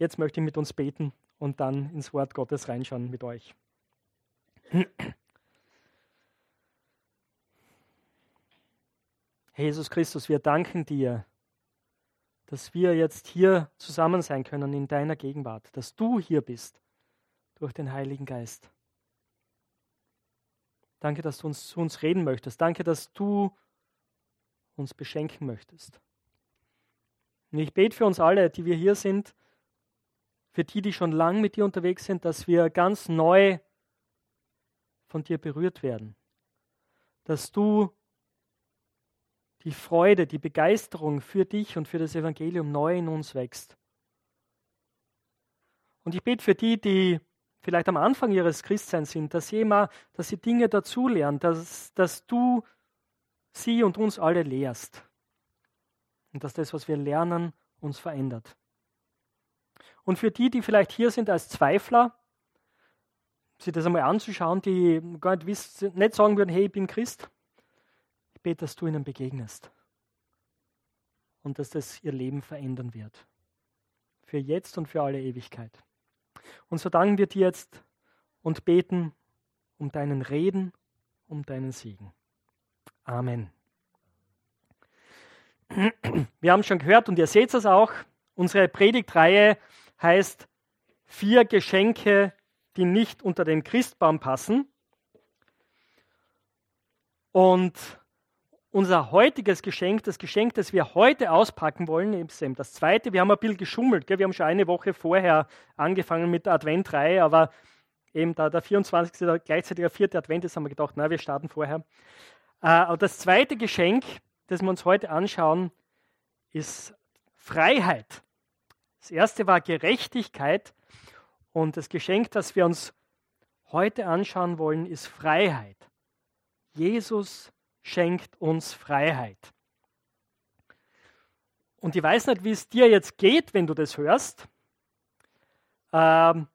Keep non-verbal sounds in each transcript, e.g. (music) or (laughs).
jetzt möchte ich mit uns beten und dann ins Wort Gottes reinschauen mit euch. (clears throat) Jesus Christus, wir danken dir, dass wir jetzt hier zusammen sein können in deiner Gegenwart, dass du hier bist durch den Heiligen Geist. Danke, dass du uns zu uns reden möchtest. Danke, dass du uns beschenken möchtest. Und ich bete für uns alle, die wir hier sind, für die, die schon lang mit dir unterwegs sind, dass wir ganz neu von dir berührt werden. Dass du die Freude, die Begeisterung für dich und für das Evangelium neu in uns wächst. Und ich bete für die, die vielleicht am Anfang ihres Christseins sind, dass sie immer, dass sie Dinge dazulernen, dass, dass du sie und uns alle lehrst. Und dass das, was wir lernen, uns verändert. Und für die, die vielleicht hier sind als Zweifler, sich das einmal anzuschauen, die gar nicht, wissen, nicht sagen würden, hey, ich bin Christ, ich bete, dass du ihnen begegnest. Und dass das ihr Leben verändern wird. Für jetzt und für alle Ewigkeit. Und so danken wir dir jetzt und beten um deinen Reden, um deinen Segen. Amen. Wir haben schon gehört und ihr seht es auch, unsere Predigtreihe heißt Vier Geschenke, die nicht unter den Christbaum passen. Und unser heutiges Geschenk, das Geschenk, das wir heute auspacken wollen, ist eben das zweite. Wir haben ein bisschen geschummelt. Gell? Wir haben schon eine Woche vorher angefangen mit der Adventreihe, aber eben da der 24. gleichzeitig der vierte Advent ist, haben wir gedacht, na, wir starten vorher. Äh, aber das zweite Geschenk, das wir uns heute anschauen, ist Freiheit. Das erste war Gerechtigkeit und das Geschenk, das wir uns heute anschauen wollen, ist Freiheit. Jesus schenkt uns Freiheit. Und ich weiß nicht, wie es dir jetzt geht, wenn du das hörst. Ähm,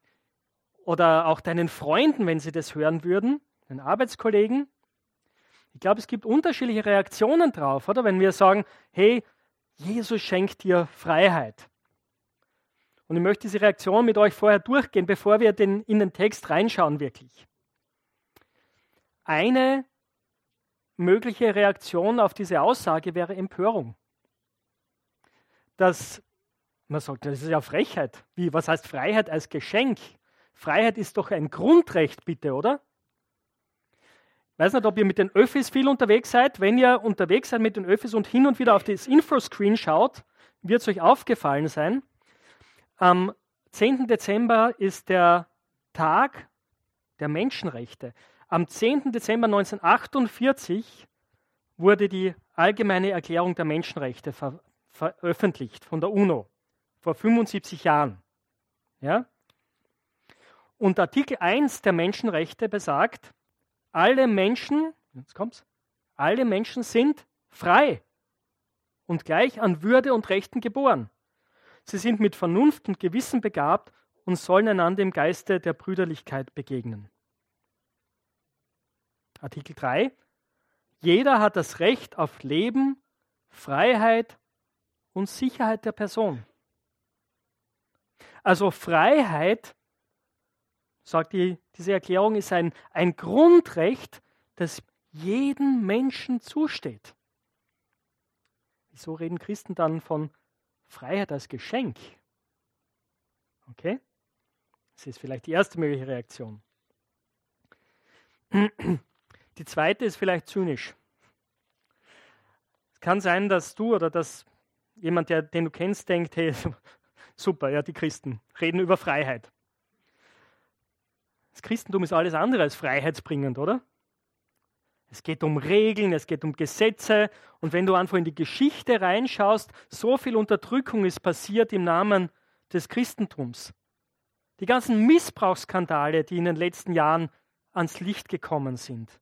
oder auch deinen Freunden, wenn sie das hören würden, deinen Arbeitskollegen. Ich glaube, es gibt unterschiedliche Reaktionen drauf, oder? Wenn wir sagen, hey, Jesus schenkt dir Freiheit. Und ich möchte diese Reaktion mit euch vorher durchgehen, bevor wir den, in den Text reinschauen, wirklich. Eine mögliche Reaktion auf diese Aussage wäre Empörung. Dass man sagt, das ist ja Frechheit. Wie, was heißt Freiheit als Geschenk? Freiheit ist doch ein Grundrecht, bitte, oder? Ich weiß nicht, ob ihr mit den Öffis viel unterwegs seid. Wenn ihr unterwegs seid mit den Öffis und hin und wieder auf das Infoscreen schaut, wird es euch aufgefallen sein. Am 10. Dezember ist der Tag der Menschenrechte. Am 10. Dezember 1948 wurde die Allgemeine Erklärung der Menschenrechte ver veröffentlicht von der UNO vor 75 Jahren. Ja? Und Artikel 1 der Menschenrechte besagt, alle Menschen, jetzt kommt's, alle Menschen sind frei und gleich an Würde und Rechten geboren. Sie sind mit Vernunft und Gewissen begabt und sollen einander im Geiste der Brüderlichkeit begegnen. Artikel 3. Jeder hat das Recht auf Leben, Freiheit und Sicherheit der Person. Also Freiheit, sagt die, diese Erklärung, ist ein, ein Grundrecht, das jedem Menschen zusteht. Wieso reden Christen dann von Freiheit als Geschenk? Okay? Das ist vielleicht die erste mögliche Reaktion. (clears throat) Die zweite ist vielleicht zynisch. Es kann sein, dass du oder dass jemand, der, den du kennst, denkt, hey, (laughs) super, ja, die Christen reden über Freiheit. Das Christentum ist alles andere als freiheitsbringend, oder? Es geht um Regeln, es geht um Gesetze. Und wenn du einfach in die Geschichte reinschaust, so viel Unterdrückung ist passiert im Namen des Christentums. Die ganzen Missbrauchsskandale, die in den letzten Jahren ans Licht gekommen sind.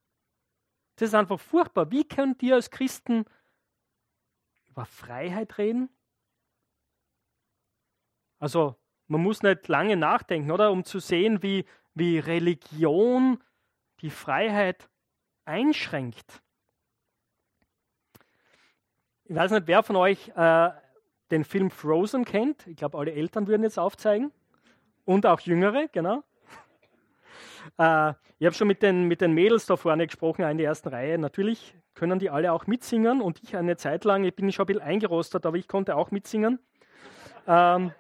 Das ist einfach furchtbar. Wie könnt ihr als Christen über Freiheit reden? Also, man muss nicht lange nachdenken, oder? Um zu sehen, wie, wie Religion die Freiheit einschränkt. Ich weiß nicht, wer von euch äh, den Film Frozen kennt, ich glaube, alle Eltern würden jetzt aufzeigen und auch Jüngere, genau. (laughs) Äh, ich habe schon mit den, mit den Mädels da vorne gesprochen, in der ersten Reihe. Natürlich können die alle auch mitsingen und ich eine Zeit lang, ich bin schon ein bisschen eingerostet, aber ich konnte auch mitsingen. Ähm,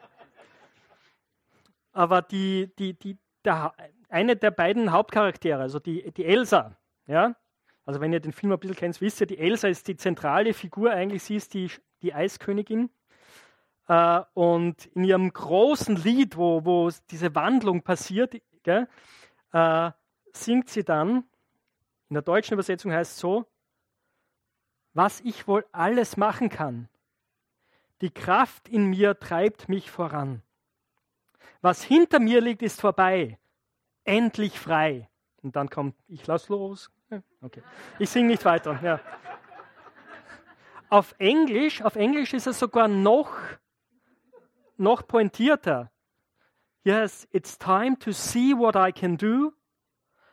aber die, die, die, der, eine der beiden Hauptcharaktere, also die, die Elsa, ja, also wenn ihr den Film ein bisschen kennt, wisst ihr, die Elsa ist die zentrale Figur eigentlich, sie ist die, die Eiskönigin. Äh, und in ihrem großen Lied, wo, wo diese Wandlung passiert, gell, äh, singt sie dann, in der deutschen Übersetzung heißt es so, was ich wohl alles machen kann. Die Kraft in mir treibt mich voran. Was hinter mir liegt, ist vorbei. Endlich frei. Und dann kommt, ich lass los. Okay. Ich singe nicht weiter. Ja. Auf Englisch, auf Englisch ist es sogar noch, noch pointierter. Yes, it's time to see what I can do,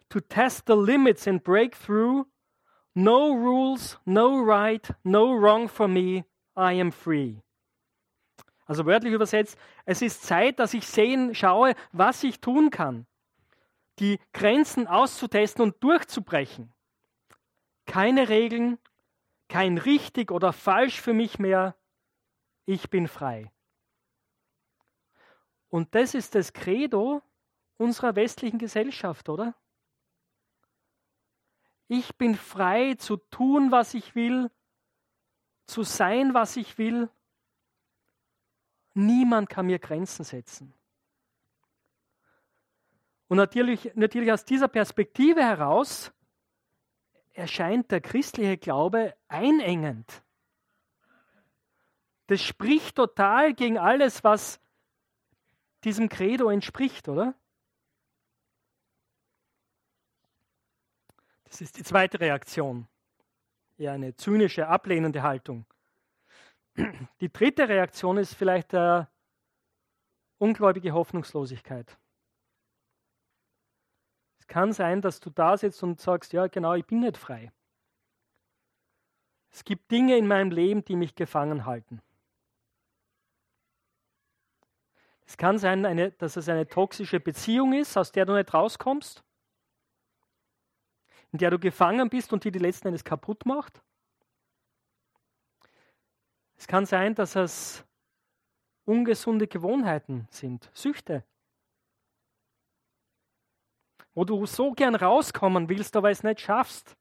to test the limits and break through. No rules, no right, no wrong for me. I am free. Also wörtlich übersetzt, es ist Zeit, dass ich sehen, schaue, was ich tun kann. Die Grenzen auszutesten und durchzubrechen. Keine Regeln, kein richtig oder falsch für mich mehr. Ich bin frei. Und das ist das Credo unserer westlichen Gesellschaft, oder? Ich bin frei zu tun, was ich will, zu sein, was ich will. Niemand kann mir Grenzen setzen. Und natürlich, natürlich aus dieser Perspektive heraus erscheint der christliche Glaube einengend. Das spricht total gegen alles, was diesem Credo entspricht, oder? Das ist die zweite Reaktion. Eher eine zynische, ablehnende Haltung. Die dritte Reaktion ist vielleicht der ungläubige Hoffnungslosigkeit. Es kann sein, dass du da sitzt und sagst, ja genau, ich bin nicht frei. Es gibt Dinge in meinem Leben, die mich gefangen halten. Es kann sein, eine, dass es eine toxische Beziehung ist, aus der du nicht rauskommst, in der du gefangen bist und die die letzten Endes kaputt macht. Es kann sein, dass es ungesunde Gewohnheiten sind, Süchte, wo du so gern rauskommen willst, aber es nicht schaffst.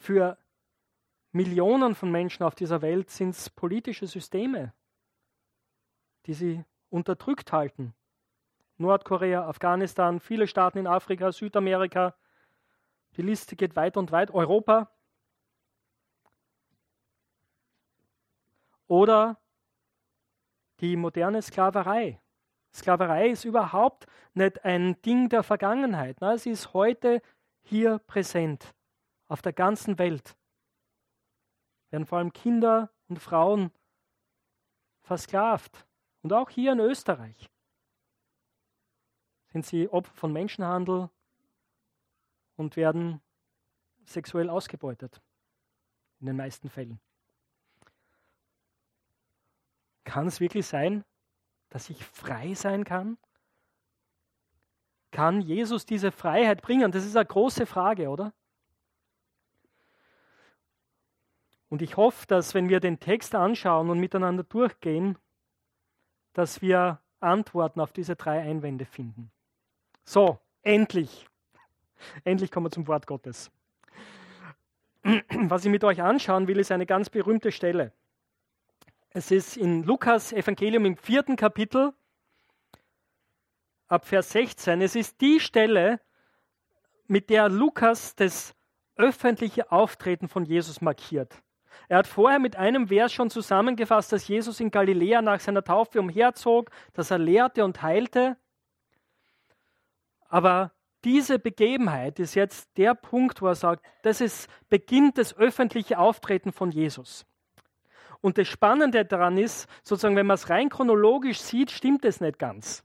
Für Millionen von Menschen auf dieser Welt sind es politische Systeme, die sie unterdrückt halten. Nordkorea, Afghanistan, viele Staaten in Afrika, Südamerika. Die Liste geht weit und weit. Europa. Oder die moderne Sklaverei. Sklaverei ist überhaupt nicht ein Ding der Vergangenheit. Ne? Sie ist heute hier präsent, auf der ganzen Welt. Werden vor allem Kinder und Frauen versklavt. Und auch hier in Österreich sind sie Opfer von Menschenhandel und werden sexuell ausgebeutet. In den meisten Fällen. Kann es wirklich sein, dass ich frei sein kann? Kann Jesus diese Freiheit bringen? Das ist eine große Frage, oder? Und ich hoffe, dass wenn wir den Text anschauen und miteinander durchgehen, dass wir Antworten auf diese drei Einwände finden. So, endlich. Endlich kommen wir zum Wort Gottes. Was ich mit euch anschauen will, ist eine ganz berühmte Stelle. Es ist in Lukas Evangelium im vierten Kapitel ab Vers 16. Es ist die Stelle, mit der Lukas das öffentliche Auftreten von Jesus markiert. Er hat vorher mit einem Vers schon zusammengefasst, dass Jesus in Galiläa nach seiner Taufe umherzog, dass er lehrte und heilte. Aber diese Begebenheit ist jetzt der Punkt, wo er sagt, das ist beginnt das öffentliche Auftreten von Jesus. Und das Spannende daran ist, sozusagen, wenn man es rein chronologisch sieht, stimmt es nicht ganz.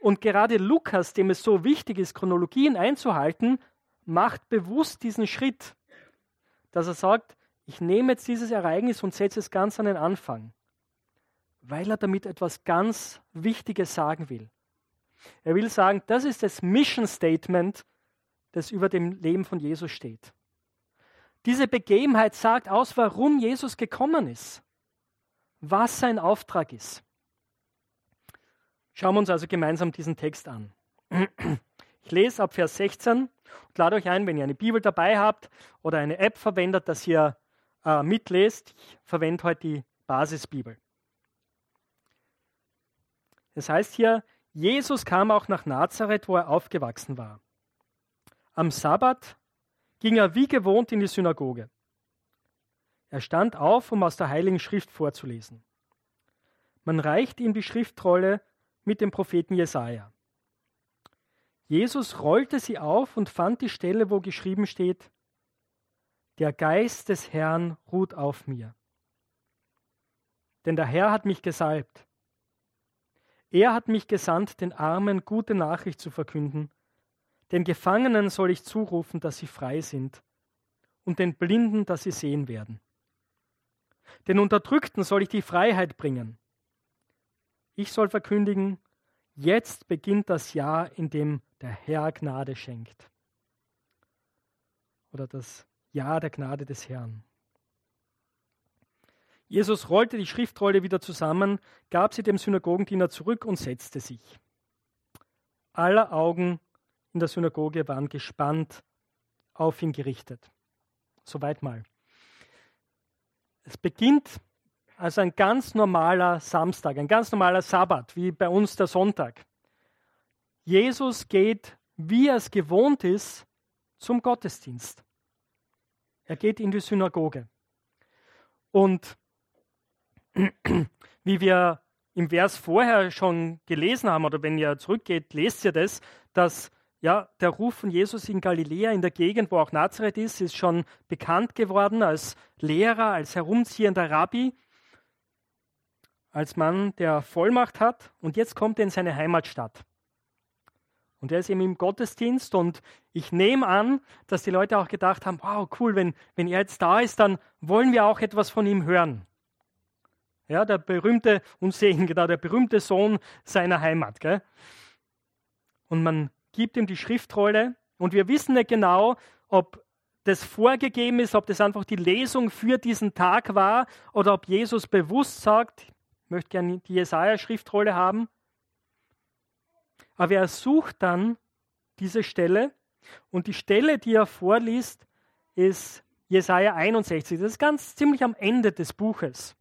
Und gerade Lukas, dem es so wichtig ist, Chronologien einzuhalten, macht bewusst diesen Schritt, dass er sagt, ich nehme jetzt dieses Ereignis und setze es ganz an den Anfang, weil er damit etwas ganz Wichtiges sagen will. Er will sagen, das ist das Mission Statement, das über dem Leben von Jesus steht. Diese Begebenheit sagt aus, warum Jesus gekommen ist, was sein Auftrag ist. Schauen wir uns also gemeinsam diesen Text an. Ich lese ab Vers 16 und lade euch ein, wenn ihr eine Bibel dabei habt oder eine App verwendet, dass ihr äh, mitlest. Ich verwende heute die Basisbibel. Es heißt hier, Jesus kam auch nach Nazareth, wo er aufgewachsen war. Am Sabbat ging er wie gewohnt in die Synagoge. Er stand auf, um aus der Heiligen Schrift vorzulesen. Man reichte ihm die Schriftrolle mit dem Propheten Jesaja. Jesus rollte sie auf und fand die Stelle, wo geschrieben steht: Der Geist des Herrn ruht auf mir. Denn der Herr hat mich gesalbt. Er hat mich gesandt, den Armen gute Nachricht zu verkünden. Den Gefangenen soll ich zurufen, dass sie frei sind, und den Blinden, dass sie sehen werden. Den Unterdrückten soll ich die Freiheit bringen. Ich soll verkündigen, jetzt beginnt das Jahr, in dem der Herr Gnade schenkt. Oder das Jahr der Gnade des Herrn. Jesus rollte die Schriftrolle wieder zusammen, gab sie dem Synagogendiener zurück und setzte sich. Aller Augen in der Synagoge waren gespannt auf ihn gerichtet. Soweit mal. Es beginnt also ein ganz normaler Samstag, ein ganz normaler Sabbat, wie bei uns der Sonntag. Jesus geht, wie er es gewohnt ist, zum Gottesdienst. Er geht in die Synagoge. Und (clears throat) wie wir im Vers vorher schon gelesen haben, oder wenn ihr zurückgeht, lest ihr das, dass ja, der Ruf von Jesus in Galiläa, in der Gegend, wo auch Nazareth ist, ist schon bekannt geworden als Lehrer, als herumziehender Rabbi, als Mann, der Vollmacht hat. Und jetzt kommt er in seine Heimatstadt. Und er ist eben im Gottesdienst und ich nehme an, dass die Leute auch gedacht haben, wow, cool, wenn, wenn er jetzt da ist, dann wollen wir auch etwas von ihm hören. Ja, der berühmte, und sehen genau, der berühmte Sohn seiner Heimat. Gell? Und man gibt ihm die Schriftrolle und wir wissen nicht genau, ob das vorgegeben ist, ob das einfach die Lesung für diesen Tag war oder ob Jesus bewusst sagt, ich möchte gerne die Jesaja-Schriftrolle haben. Aber er sucht dann diese Stelle und die Stelle, die er vorliest, ist Jesaja 61. Das ist ganz ziemlich am Ende des Buches.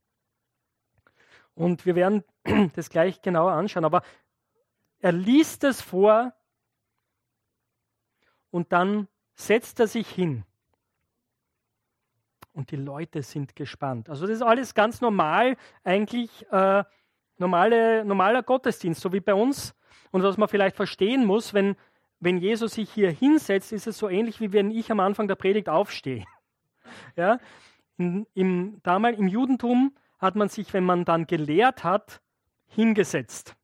Und wir werden (clears throat) das gleich genauer anschauen. Aber er liest es vor und dann setzt er sich hin. Und die Leute sind gespannt. Also das ist alles ganz normal, eigentlich äh, normale, normaler Gottesdienst, so wie bei uns. Und was man vielleicht verstehen muss, wenn, wenn Jesus sich hier hinsetzt, ist es so ähnlich, wie wenn ich am Anfang der Predigt aufstehe. (laughs) Ja? In, im, damals im Judentum hat man sich, wenn man dann gelehrt hat, hingesetzt.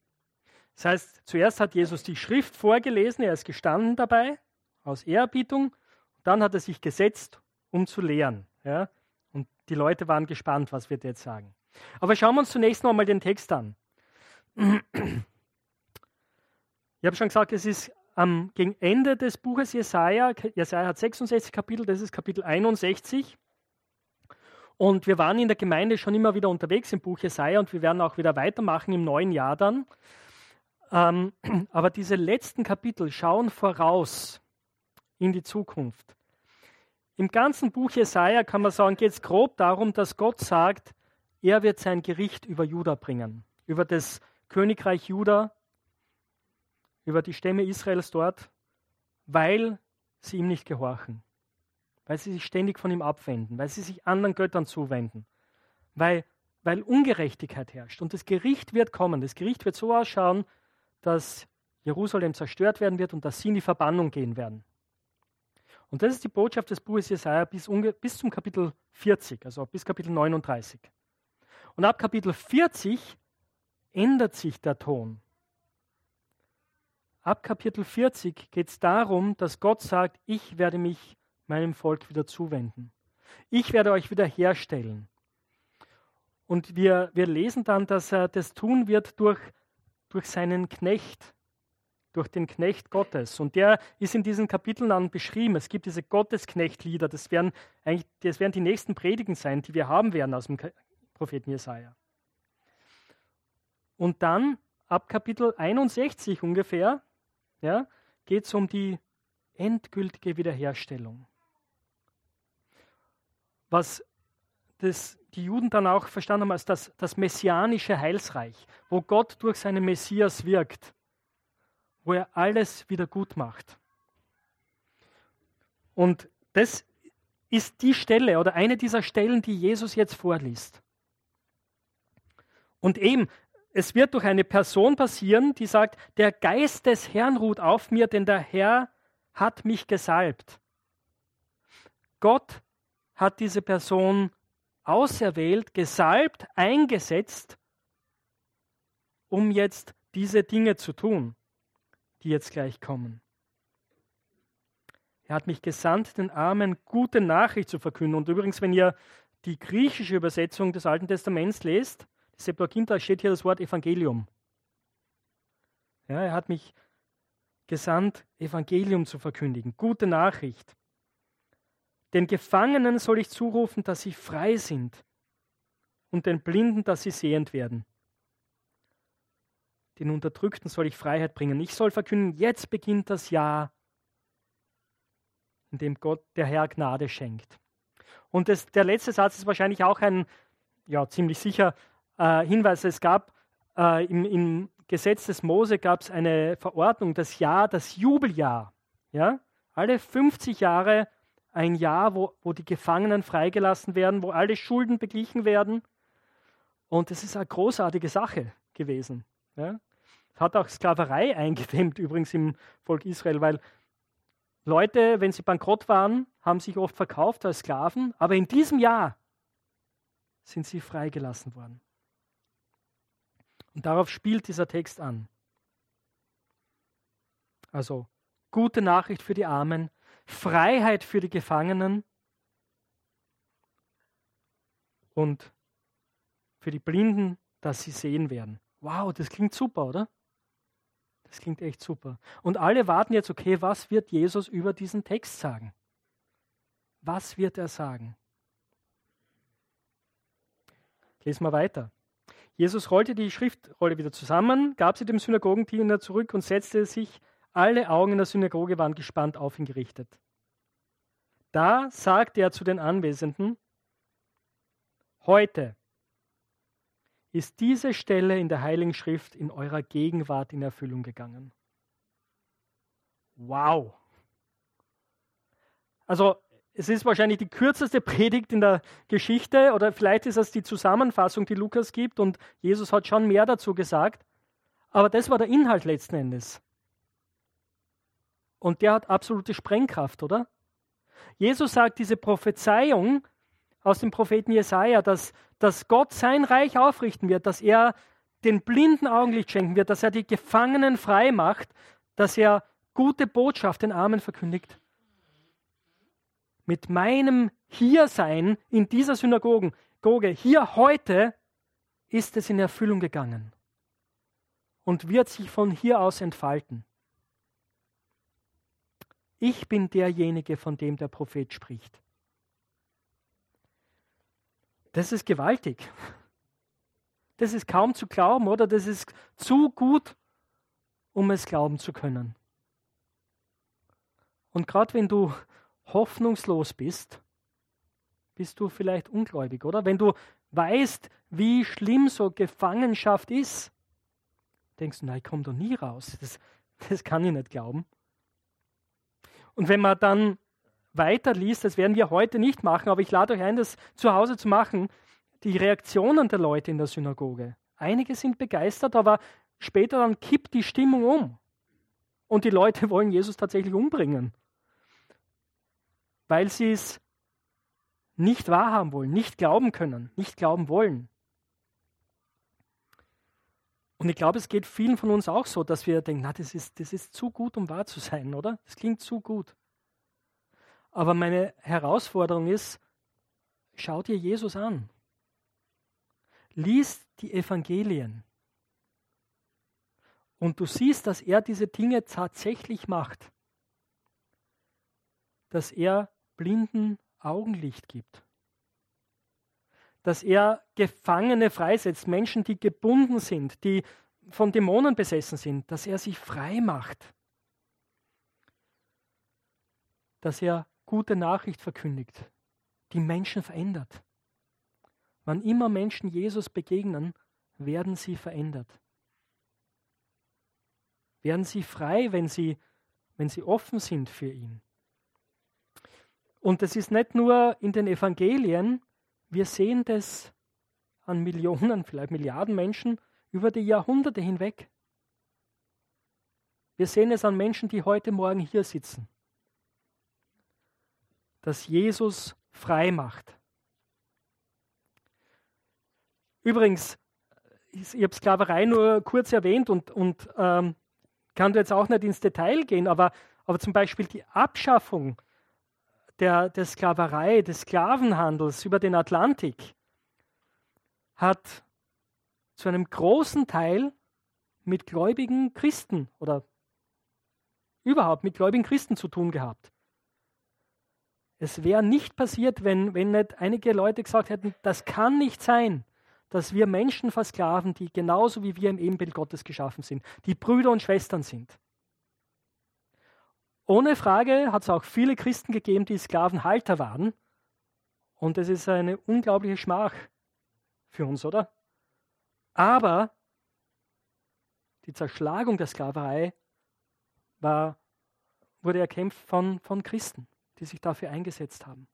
Das heißt, zuerst hat Jesus die Schrift vorgelesen, er ist gestanden dabei, aus Ehrerbietung. Dann hat er sich gesetzt, um zu lehren. Ja? Und die Leute waren gespannt, was wird er jetzt sagen. Aber schauen wir uns zunächst noch einmal den Text an. Ich habe schon gesagt, es ist am, gegen Ende des Buches Jesaja. Jesaja hat 66 Kapitel, das ist Kapitel 61. Und wir waren in der Gemeinde schon immer wieder unterwegs im Buch Jesaja und wir werden auch wieder weitermachen im neuen Jahr dann. Ähm, (clears throat) aber diese letzten Kapitel schauen voraus in die Zukunft. Im ganzen Buch Jesaja kann man sagen, geht es grob darum, dass Gott sagt, er wird sein Gericht über Juda bringen, über das Königreich Juda, über die Stämme Israels dort, weil sie ihm nicht gehorchen, weil sie sich ständig von ihm abwenden, weil sie sich anderen Göttern zuwenden, weil, weil Ungerechtigkeit herrscht. Und das Gericht wird kommen. Das Gericht wird so ausschauen, dass Jerusalem zerstört werden wird und dass sie in die Verbannung gehen werden. Und das ist die Botschaft des Buches Jesaja bis, bis zum Kapitel 40, also bis Kapitel 39. Und ab Kapitel 40 ändert sich der Ton. Ab Kapitel 40 geht es darum, dass Gott sagt, ich werde mich meinem Volk wieder zuwenden. Ich werde euch wiederherstellen. Und wir, wir lesen dann, dass er das tun wird durch, durch seinen Knecht, durch den Knecht Gottes. Und der ist in diesen Kapiteln dann beschrieben. Es gibt diese Gottesknechtlieder, das werden eigentlich, das werden die nächsten Predigen sein, die wir haben werden aus dem Propheten Jesaja. Und dann ab Kapitel 61 ungefähr ja, geht es um die endgültige Wiederherstellung. Was das, die Juden dann auch verstanden haben als das, das messianische Heilsreich, wo Gott durch seinen Messias wirkt, wo er alles wieder gut macht. Und das ist die Stelle oder eine dieser Stellen, die Jesus jetzt vorliest. Und eben, es wird durch eine Person passieren, die sagt, der Geist des Herrn ruht auf mir, denn der Herr hat mich gesalbt. Gott hat diese Person auserwählt, gesalbt, eingesetzt, um jetzt diese Dinge zu tun, die jetzt gleich kommen. Er hat mich gesandt, den Armen gute Nachricht zu verkünden. Und übrigens, wenn ihr die griechische Übersetzung des Alten Testaments lest, Septuaginta steht hier das Wort Evangelium. Ja, er hat mich gesandt, Evangelium zu verkündigen, gute Nachricht. Den Gefangenen soll ich zurufen, dass sie frei sind und den Blinden, dass sie sehend werden. Den Unterdrückten soll ich Freiheit bringen. Ich soll verkünden, jetzt beginnt das Jahr, in dem Gott, der Herr, Gnade schenkt. Und das, der letzte Satz ist wahrscheinlich auch ein, ja, ziemlich sicher äh, Hinweis. Es gab äh, im, im, Gesetz des Mose gab es eine Verordnung, das Jahr, das Jubeljahr. Ja? Alle 50 Jahre ein Jahr, wo, wo die Gefangenen freigelassen werden, wo alle Schulden beglichen werden. Und es ist eine großartige Sache gewesen. Ja? Hat auch Sklaverei (laughs) eingedämmt, übrigens im Volk Israel, weil Leute, wenn sie bankrott waren, haben sich oft verkauft als Sklaven, aber in diesem Jahr sind sie freigelassen worden. Und darauf spielt dieser Text an. Also gute Nachricht für die Armen, Freiheit für die Gefangenen und für die Blinden, dass sie sehen werden. Wow, das klingt super, oder? Das klingt echt super. Und alle warten jetzt, okay, was wird Jesus über diesen Text sagen? Was wird er sagen? Lesen wir weiter. Jesus rollte die Schriftrolle wieder zusammen, gab sie dem Synagogendiener zurück und setzte sich. Alle Augen in der Synagoge waren gespannt auf ihn gerichtet. Da sagte er zu den Anwesenden, heute ist diese Stelle in der Heiligen Schrift in eurer Gegenwart in Erfüllung gegangen. Wow. Also es ist wahrscheinlich die kürzeste Predigt in der Geschichte oder vielleicht ist es die Zusammenfassung, die Lukas gibt und Jesus hat schon mehr dazu gesagt. Aber das war der Inhalt letzten Endes. Und der hat absolute Sprengkraft, oder? Jesus sagt diese Prophezeiung aus dem Propheten Jesaja, dass, dass Gott sein Reich aufrichten wird, dass er den blinden Augenlicht schenken wird, dass er die Gefangenen frei macht, dass er gute Botschaft den Armen verkündigt mit meinem Hiersein in dieser Synagoge, hier heute, ist es in Erfüllung gegangen und wird sich von hier aus entfalten. Ich bin derjenige, von dem der Prophet spricht. Das ist gewaltig. Das ist kaum zu glauben, oder? Das ist zu gut, um es glauben zu können. Und gerade wenn du hoffnungslos bist, bist du vielleicht ungläubig, oder? Wenn du weißt, wie schlimm so Gefangenschaft ist, denkst du, nein, ich komme da nie raus. Das, das kann ich nicht glauben. Und wenn man dann weiterliest, das werden wir heute nicht machen, aber ich lade euch ein, das zu Hause zu machen, die Reaktionen der Leute in der Synagoge. Einige sind begeistert, aber später dann kippt die Stimmung um. Und die Leute (laughs) wollen Jesus tatsächlich umbringen weil sie es nicht wahrhaben wollen, nicht glauben können, nicht glauben wollen. Und ich glaube, es geht vielen von uns auch so, dass wir denken, na, das ist, das ist zu gut, um wahr zu sein, oder? Das klingt zu gut. Aber meine Herausforderung ist, schau dir Jesus an. Lies die Evangelien. Und du siehst, dass er diese Dinge tatsächlich macht. Dass er blinden Augenlicht gibt. Dass er Gefangene freisetzt, Menschen, die gebunden sind, die von Dämonen besessen sind, dass er sie frei macht. Dass er gute Nachricht verkündigt, die Menschen verändert. Wann immer Menschen Jesus begegnen, werden sie verändert. Werden sie frei, wenn sie, wenn sie offen sind für ihn. Und das ist nicht nur in den Evangelien, wir sehen das an Millionen, (laughs) vielleicht Milliarden Menschen über die Jahrhunderte hinweg. Wir sehen es an Menschen, die heute Morgen hier sitzen, dass Jesus frei macht. Übrigens, ich habe Sklaverei nur kurz erwähnt und, und ähm, kann jetzt auch nicht ins Detail gehen, aber, aber zum Beispiel die Abschaffung der, der Sklaverei, des Sklavenhandels über den Atlantik hat zu einem großen Teil mit gläubigen Christen oder überhaupt mit gläubigen Christen zu tun gehabt. Es wäre nicht passiert, wenn, wenn nicht einige Leute gesagt hätten, das kann nicht sein, dass wir Menschen versklaven, die genauso wie wir im Ebenbild Gottes geschaffen sind, die Brüder und Schwestern sind. Ohne Frage hat es auch viele Christen gegeben, die Sklavenhalter waren. Und es ist eine unglaubliche Schmach für uns, oder? Aber die Zerschlagung der Sklaverei war, wurde erkämpft von, von Christen, die sich dafür eingesetzt haben.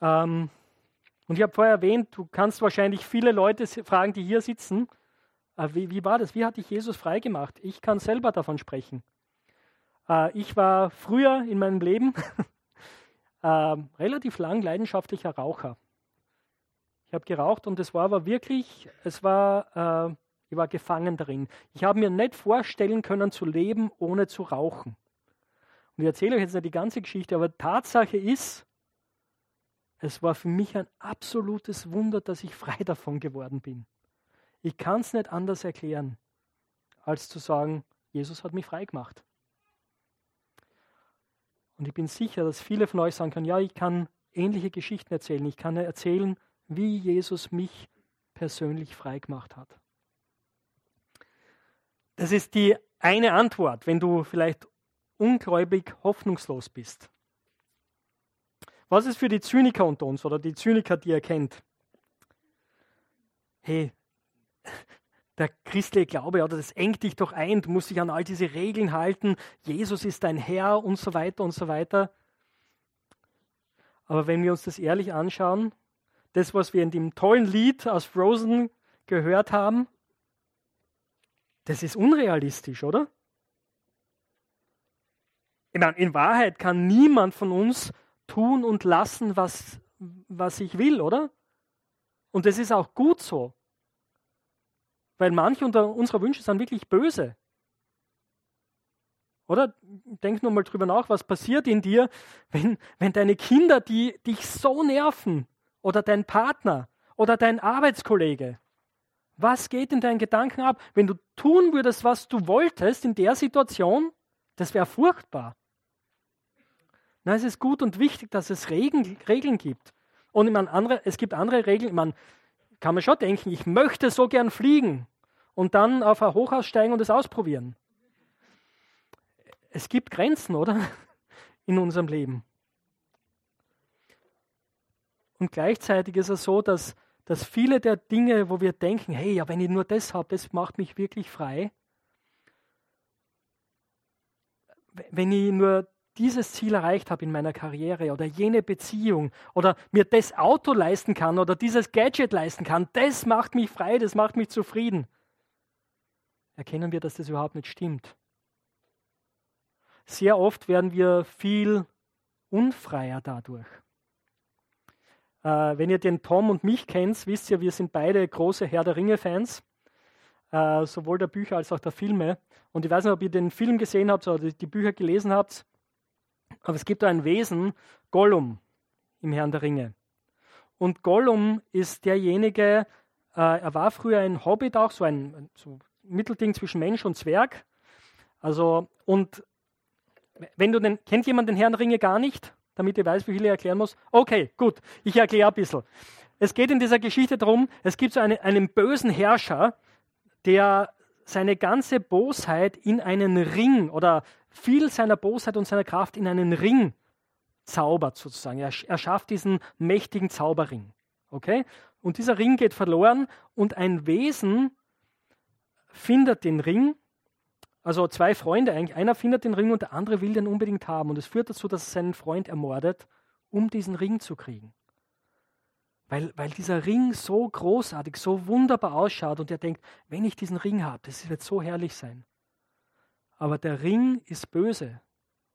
Ähm, und ich habe vorher erwähnt, du kannst wahrscheinlich viele Leute fragen, die hier sitzen, äh, wie, wie war das? Wie hat dich Jesus freigemacht? Ich kann selber davon sprechen. Äh, ich war früher in meinem Leben (laughs) äh, relativ lang leidenschaftlicher Raucher. Ich habe geraucht und es war aber wirklich, es war, ich war gefangen darin. Ich habe mir nicht vorstellen können zu leben, ohne zu rauchen. Und ich erzähle euch jetzt nicht die ganze Geschichte, aber Tatsache ist, es war für mich ein absolutes Wunder, dass ich frei (laughs) davon geworden bin. Ich kann es nicht anders erklären, als zu sagen, Jesus hat mich frei gemacht. Und ich bin sicher, dass viele von euch sagen können, ja, ich kann ähnliche Geschichten erzählen. Ich kann erzählen, wie Jesus mich persönlich frei gemacht hat. Das ist die eine Antwort, wenn du vielleicht ungläubig hoffnungslos bist. Was ist für die Zyniker unter uns oder die Zyniker, die ihr kennt? Hey, (laughs) der christliche Glaube, oder das engt dich doch ein, du musst dich an all diese Regeln halten, Jesus ist dein Herr und so weiter und so weiter. Aber wenn wir uns das ehrlich anschauen, das, was wir in dem tollen Lied aus Frozen gehört haben, das ist unrealistisch, oder? Ich meine, in Wahrheit kann niemand von uns tun und lassen, was, was ich will, oder? Und das ist auch gut so. Weil manche unserer Wünsche sind wirklich böse. Oder denk nur mal drüber nach, was passiert in dir, wenn, wenn deine Kinder die, dich so nerven oder dein Partner oder dein Arbeitskollege. Was geht in deinen Gedanken ab? Wenn du tun würdest, was du wolltest in der Situation, das wäre furchtbar. Na, es ist gut und wichtig, dass es Regeln, Regeln gibt. Und ich meine, andere, es gibt andere Regeln. Meine, kann man schon denken, ich möchte so gern fliegen und dann auf ein Hochhaus steigen und es ausprobieren. Es gibt Grenzen, oder? (laughs) In unserem Leben. Und gleichzeitig ist es so, dass, dass viele der Dinge, wo wir denken, hey, ja, wenn ich nur das habe, das macht mich wirklich frei. Wenn ich nur dieses Ziel erreicht habe in meiner Karriere oder jene Beziehung oder mir das Auto leisten kann oder dieses Gadget leisten kann, das macht mich frei, das macht mich zufrieden. Erkennen wir, dass das überhaupt nicht stimmt. Sehr oft werden wir viel unfreier dadurch. Äh, wenn ihr den Tom und mich kennt, wisst ihr, wir sind beide große Herr der Ringe-Fans, äh, sowohl der Bücher als auch der Filme. Und ich weiß nicht, ob ihr den Film gesehen habt oder die Bücher gelesen habt. Aber es gibt ein Wesen, Gollum, im Herrn der Ringe. Und Gollum ist derjenige, äh, er war früher ein Hobbit auch, so ein so Mittelding zwischen Mensch und Zwerg. Also, und wenn du den, kennt jemand den Herrn der Ringe gar nicht, damit ihr weiß, wie viel ich erklären muss? Okay, gut, ich erkläre ein bisschen. Es geht in dieser Geschichte darum, es gibt so eine, einen bösen Herrscher, der seine ganze Bosheit in einen Ring oder viel seiner Bosheit und seiner Kraft in einen Ring zaubert sozusagen. Er, er schafft diesen mächtigen Zauberring. Okay? Und dieser Ring geht verloren und ein Wesen findet den Ring. Also zwei Freunde eigentlich. Einer findet den Ring und der andere will den unbedingt haben. Und es führt dazu, dass er seinen Freund ermordet, um diesen Ring zu kriegen. Weil, weil dieser Ring so großartig, so wunderbar ausschaut und er denkt, wenn ich diesen Ring habe, das wird so herrlich sein. Aber der Ring ist böse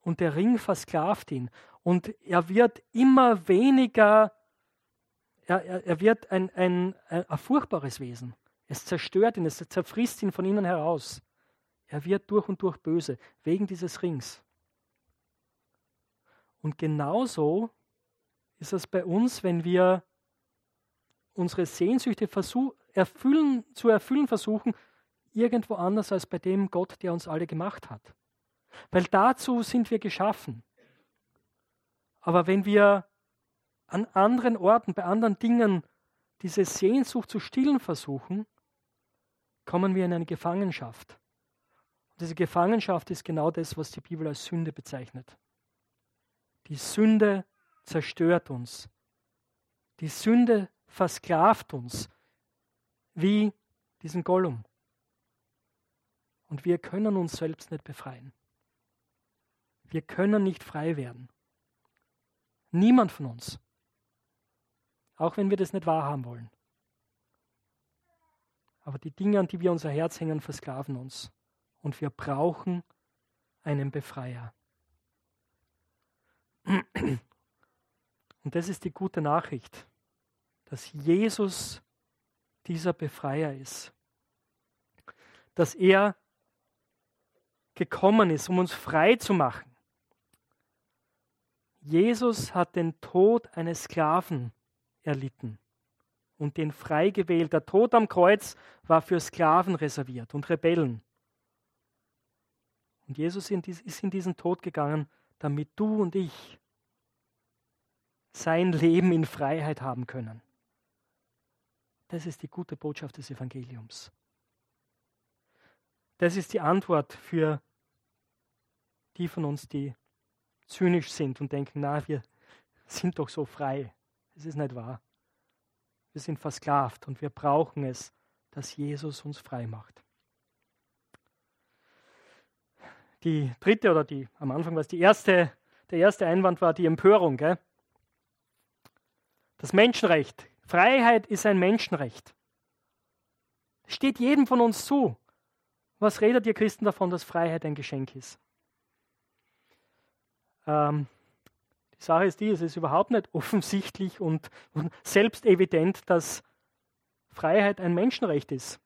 und der Ring versklavt ihn und er wird immer weniger, er, er, er wird ein, ein, ein, ein furchtbares Wesen. Es zerstört ihn, es zerfrisst ihn von innen heraus. Er wird durch und durch böse, wegen dieses Rings. Und genauso ist es bei uns, wenn wir unsere Sehnsüchte erfüllen, zu erfüllen versuchen, irgendwo anders als bei dem Gott, der uns alle gemacht hat. Weil dazu sind wir geschaffen. Aber wenn wir an anderen Orten, bei anderen Dingen diese Sehnsucht zu stillen versuchen, kommen wir in eine Gefangenschaft. Und diese Gefangenschaft ist genau das, was die Bibel als Sünde bezeichnet. Die Sünde zerstört uns. Die Sünde versklavt uns, wie diesen Gollum. Und wir können uns selbst nicht befreien. Wir können nicht frei werden. Niemand von uns. Auch wenn wir das nicht wahrhaben wollen. Aber die Dinge, an die wir unser Herz hängen, versklaven uns. Und wir brauchen einen Befreier. Und das ist die gute Nachricht dass Jesus dieser Befreier ist. Dass er gekommen ist, um uns frei zu machen. Jesus hat den Tod eines Sklaven erlitten und den frei gewählt. Der Tod am Kreuz war für Sklaven reserviert und Rebellen. Und Jesus ist in diesen Tod gegangen, damit du und ich sein Leben in Freiheit haben können. Das ist die gute Botschaft des Evangeliums. Das ist die Antwort für die von uns, die zynisch sind und denken, na, wir sind doch so frei. Es ist nicht wahr. Wir sind versklavt und wir brauchen es, dass Jesus uns frei macht. Die dritte oder die, am Anfang war es die erste, der erste Einwand war die Empörung. Gell? Das Menschenrecht Freiheit ist ein Menschenrecht. Steht jedem von uns zu. Was redet ihr Christen davon, dass Freiheit ein Geschenk ist? Ähm, die Sache ist die, es ist überhaupt nicht offensichtlich und, und selbstevident, dass Freiheit ein Menschenrecht ist.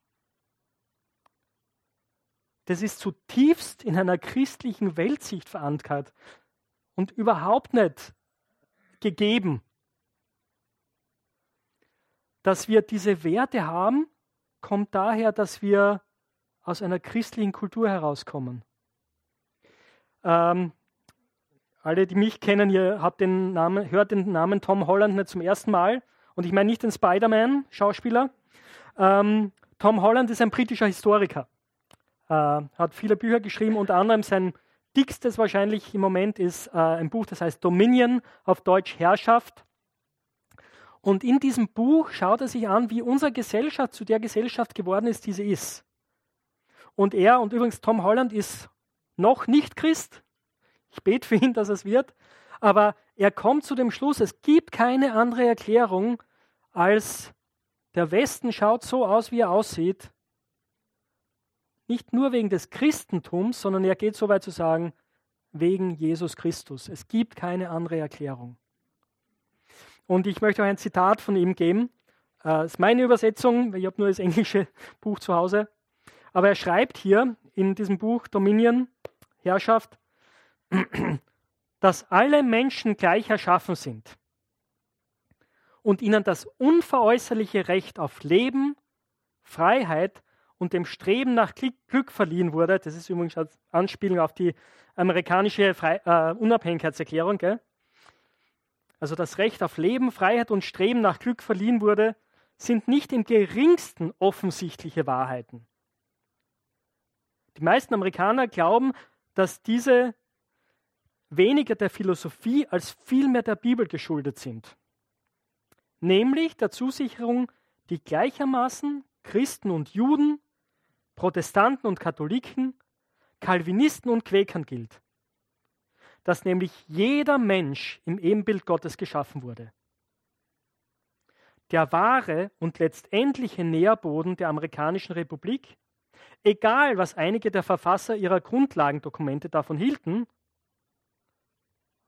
Das ist zutiefst in einer christlichen Weltsicht verankert und überhaupt nicht gegeben dass wir diese Werte haben, kommt daher, dass wir aus einer christlichen Kultur herauskommen. Ähm, alle, die mich kennen, ihr habt den Namen, hört den Namen Tom Holland nicht zum ersten Mal. Und ich meine nicht den Spider-Man-Schauspieler. Ähm, Tom Holland ist ein britischer Historiker. Äh, hat viele Bücher geschrieben, unter anderem sein dickstes wahrscheinlich im Moment ist äh, ein Buch, das heißt Dominion, auf Deutsch Herrschaft. Und in diesem Buch schaut er sich an, wie unsere Gesellschaft zu der Gesellschaft geworden ist, die sie ist. Und er, und übrigens Tom Holland ist noch nicht Christ, ich bete für ihn, dass es wird, aber er kommt zu dem Schluss, es gibt keine andere Erklärung, als der Westen schaut so aus, wie er aussieht, nicht nur wegen des Christentums, sondern er geht so weit zu sagen, wegen Jesus Christus. Es gibt keine andere Erklärung. Und ich möchte euch ein Zitat von ihm geben. Das äh, ist meine Übersetzung, ich habe nur das englische (laughs) Buch zu Hause. Aber er schreibt hier in diesem Buch Dominion, Herrschaft, dass alle Menschen gleich erschaffen sind und ihnen das unveräußerliche Recht auf Leben, Freiheit und dem Streben nach Glück verliehen wurde. Das ist übrigens als Anspielung auf die amerikanische Fre äh, Unabhängigkeitserklärung. Gell? Also das Recht auf Leben, Freiheit und Streben nach Glück verliehen wurde, sind nicht im geringsten offensichtliche Wahrheiten. Die meisten Amerikaner glauben, dass diese weniger der Philosophie als vielmehr der Bibel geschuldet sind. Nämlich der Zusicherung, die gleichermaßen Christen und Juden, Protestanten und Katholiken, Calvinisten und Quäkern gilt. Dass nämlich jeder Mensch im Ebenbild Gottes geschaffen wurde. Der wahre und letztendliche Nährboden der amerikanischen Republik, egal was einige der Verfasser ihrer Grundlagendokumente davon hielten,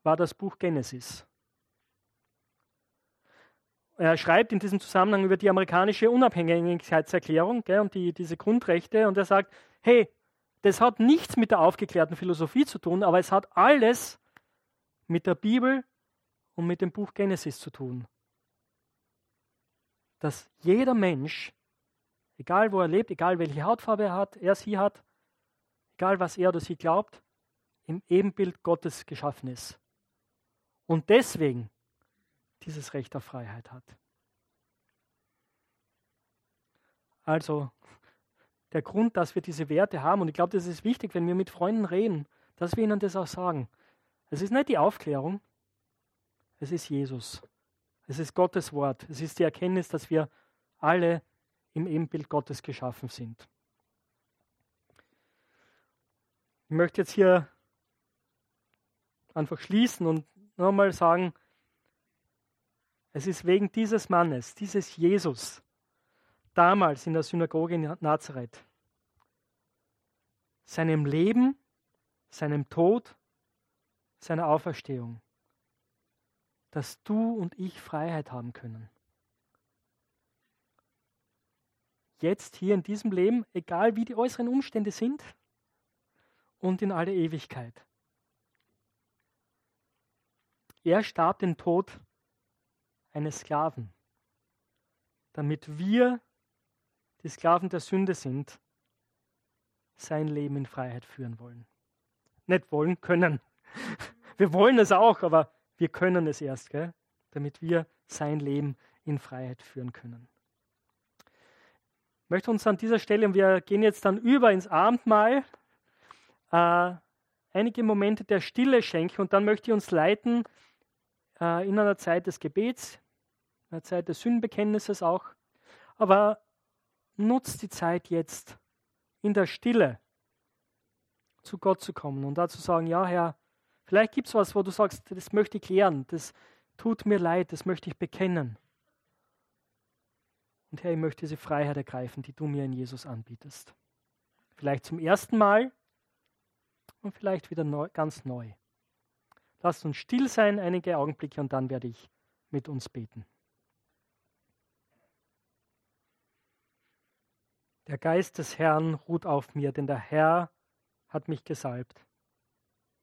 war das Buch Genesis. Er schreibt in diesem Zusammenhang über die amerikanische Unabhängigkeitserklärung gell, und die, diese Grundrechte und er sagt, hey, das hat nichts mit der aufgeklärten Philosophie zu tun, aber es hat alles mit der Bibel und mit dem Buch Genesis zu tun. Dass jeder Mensch, egal wo er lebt, egal welche Hautfarbe er hat, er sie hat, egal was er oder sie glaubt, im Ebenbild Gottes geschaffen ist und deswegen dieses Recht auf Freiheit hat. Also der Grund, dass wir diese Werte haben, und ich glaube, das ist wichtig, wenn wir mit Freunden reden, dass wir ihnen das auch sagen. Es ist nicht die Aufklärung, es ist Jesus. Es ist Gottes Wort. Es ist die Erkenntnis, dass wir alle im Ebenbild Gottes geschaffen sind. Ich möchte jetzt hier einfach schließen und nochmal sagen, es ist wegen dieses Mannes, dieses Jesus, damals in der Synagoge in Nazareth, seinem Leben, seinem Tod, seiner Auferstehung, dass du und ich Freiheit haben können. Jetzt hier in diesem Leben, egal wie die äußeren Umstände sind, und in alle Ewigkeit. Er starb den Tod eines Sklaven, damit wir, die Sklaven der Sünde sind, sein Leben in Freiheit führen wollen. Nicht wollen, können. (laughs) Wir wollen es auch, aber wir können es erst, gell? damit wir sein Leben in Freiheit führen können. Ich möchte uns an dieser Stelle, und wir gehen jetzt dann über ins Abendmahl, äh, einige Momente der Stille schenken und dann möchte ich uns leiten äh, in einer Zeit des Gebets, in einer Zeit des Sündenbekenntnisses auch. Aber nutzt die Zeit jetzt in der Stille zu Gott zu kommen und da zu sagen, ja Herr, vielleicht gibt es was, wo du sagst, das möchte ich klären, das tut mir leid, das möchte ich bekennen. Und Herr, ich möchte diese Freiheit ergreifen, die du mir in Jesus anbietest. Vielleicht zum ersten Mal und vielleicht wieder neu, ganz neu. Lasst uns still sein einige Augenblicke und dann werde ich mit uns beten. Der Geist des Herrn ruht auf mir, denn der Herr hat mich gesalbt.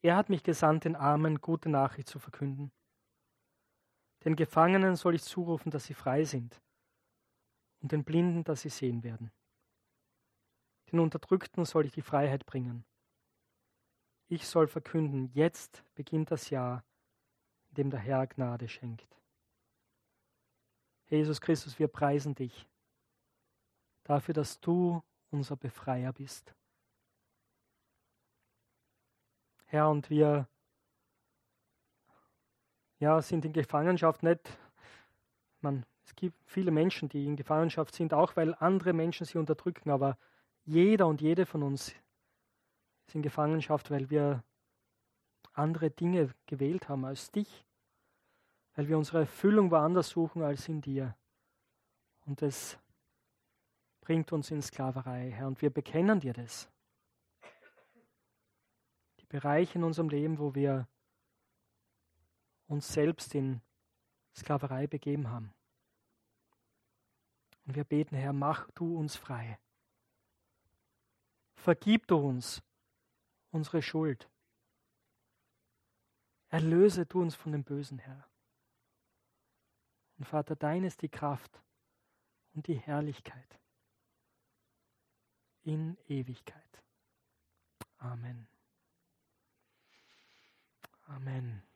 Er hat mich gesandt, den Armen gute Nachricht zu verkünden. Den Gefangenen soll ich zurufen, dass sie frei sind, und den Blinden, dass sie sehen werden. Den Unterdrückten soll ich die Freiheit bringen ich soll verkünden, jetzt beginnt das Jahr, in dem der Herr Gnade schenkt. Jesus Christus, wir preisen dich dafür, dass du unser Befreier bist. Herr, und wir ja, sind in Gefangenschaft nicht, man, es gibt viele Menschen, die in Gefangenschaft sind, auch weil andere Menschen sie unterdrücken, aber jeder und jede von uns ist in Gefangenschaft, weil wir andere Dinge gewählt haben als dich, weil wir unsere Erfüllung woanders suchen als in dir. Und das bringt uns in Sklaverei, Herr, und wir bekennen dir das. Die Bereiche in unserem Leben, wo wir uns selbst in Sklaverei begeben haben. Und wir beten, Herr, mach du uns frei. Vergib du uns unsere Schuld. Erlöse du uns von dem Bösen, Herr. Und Vater, dein ist die Kraft und die Herrlichkeit in Ewigkeit. Amen. Amen.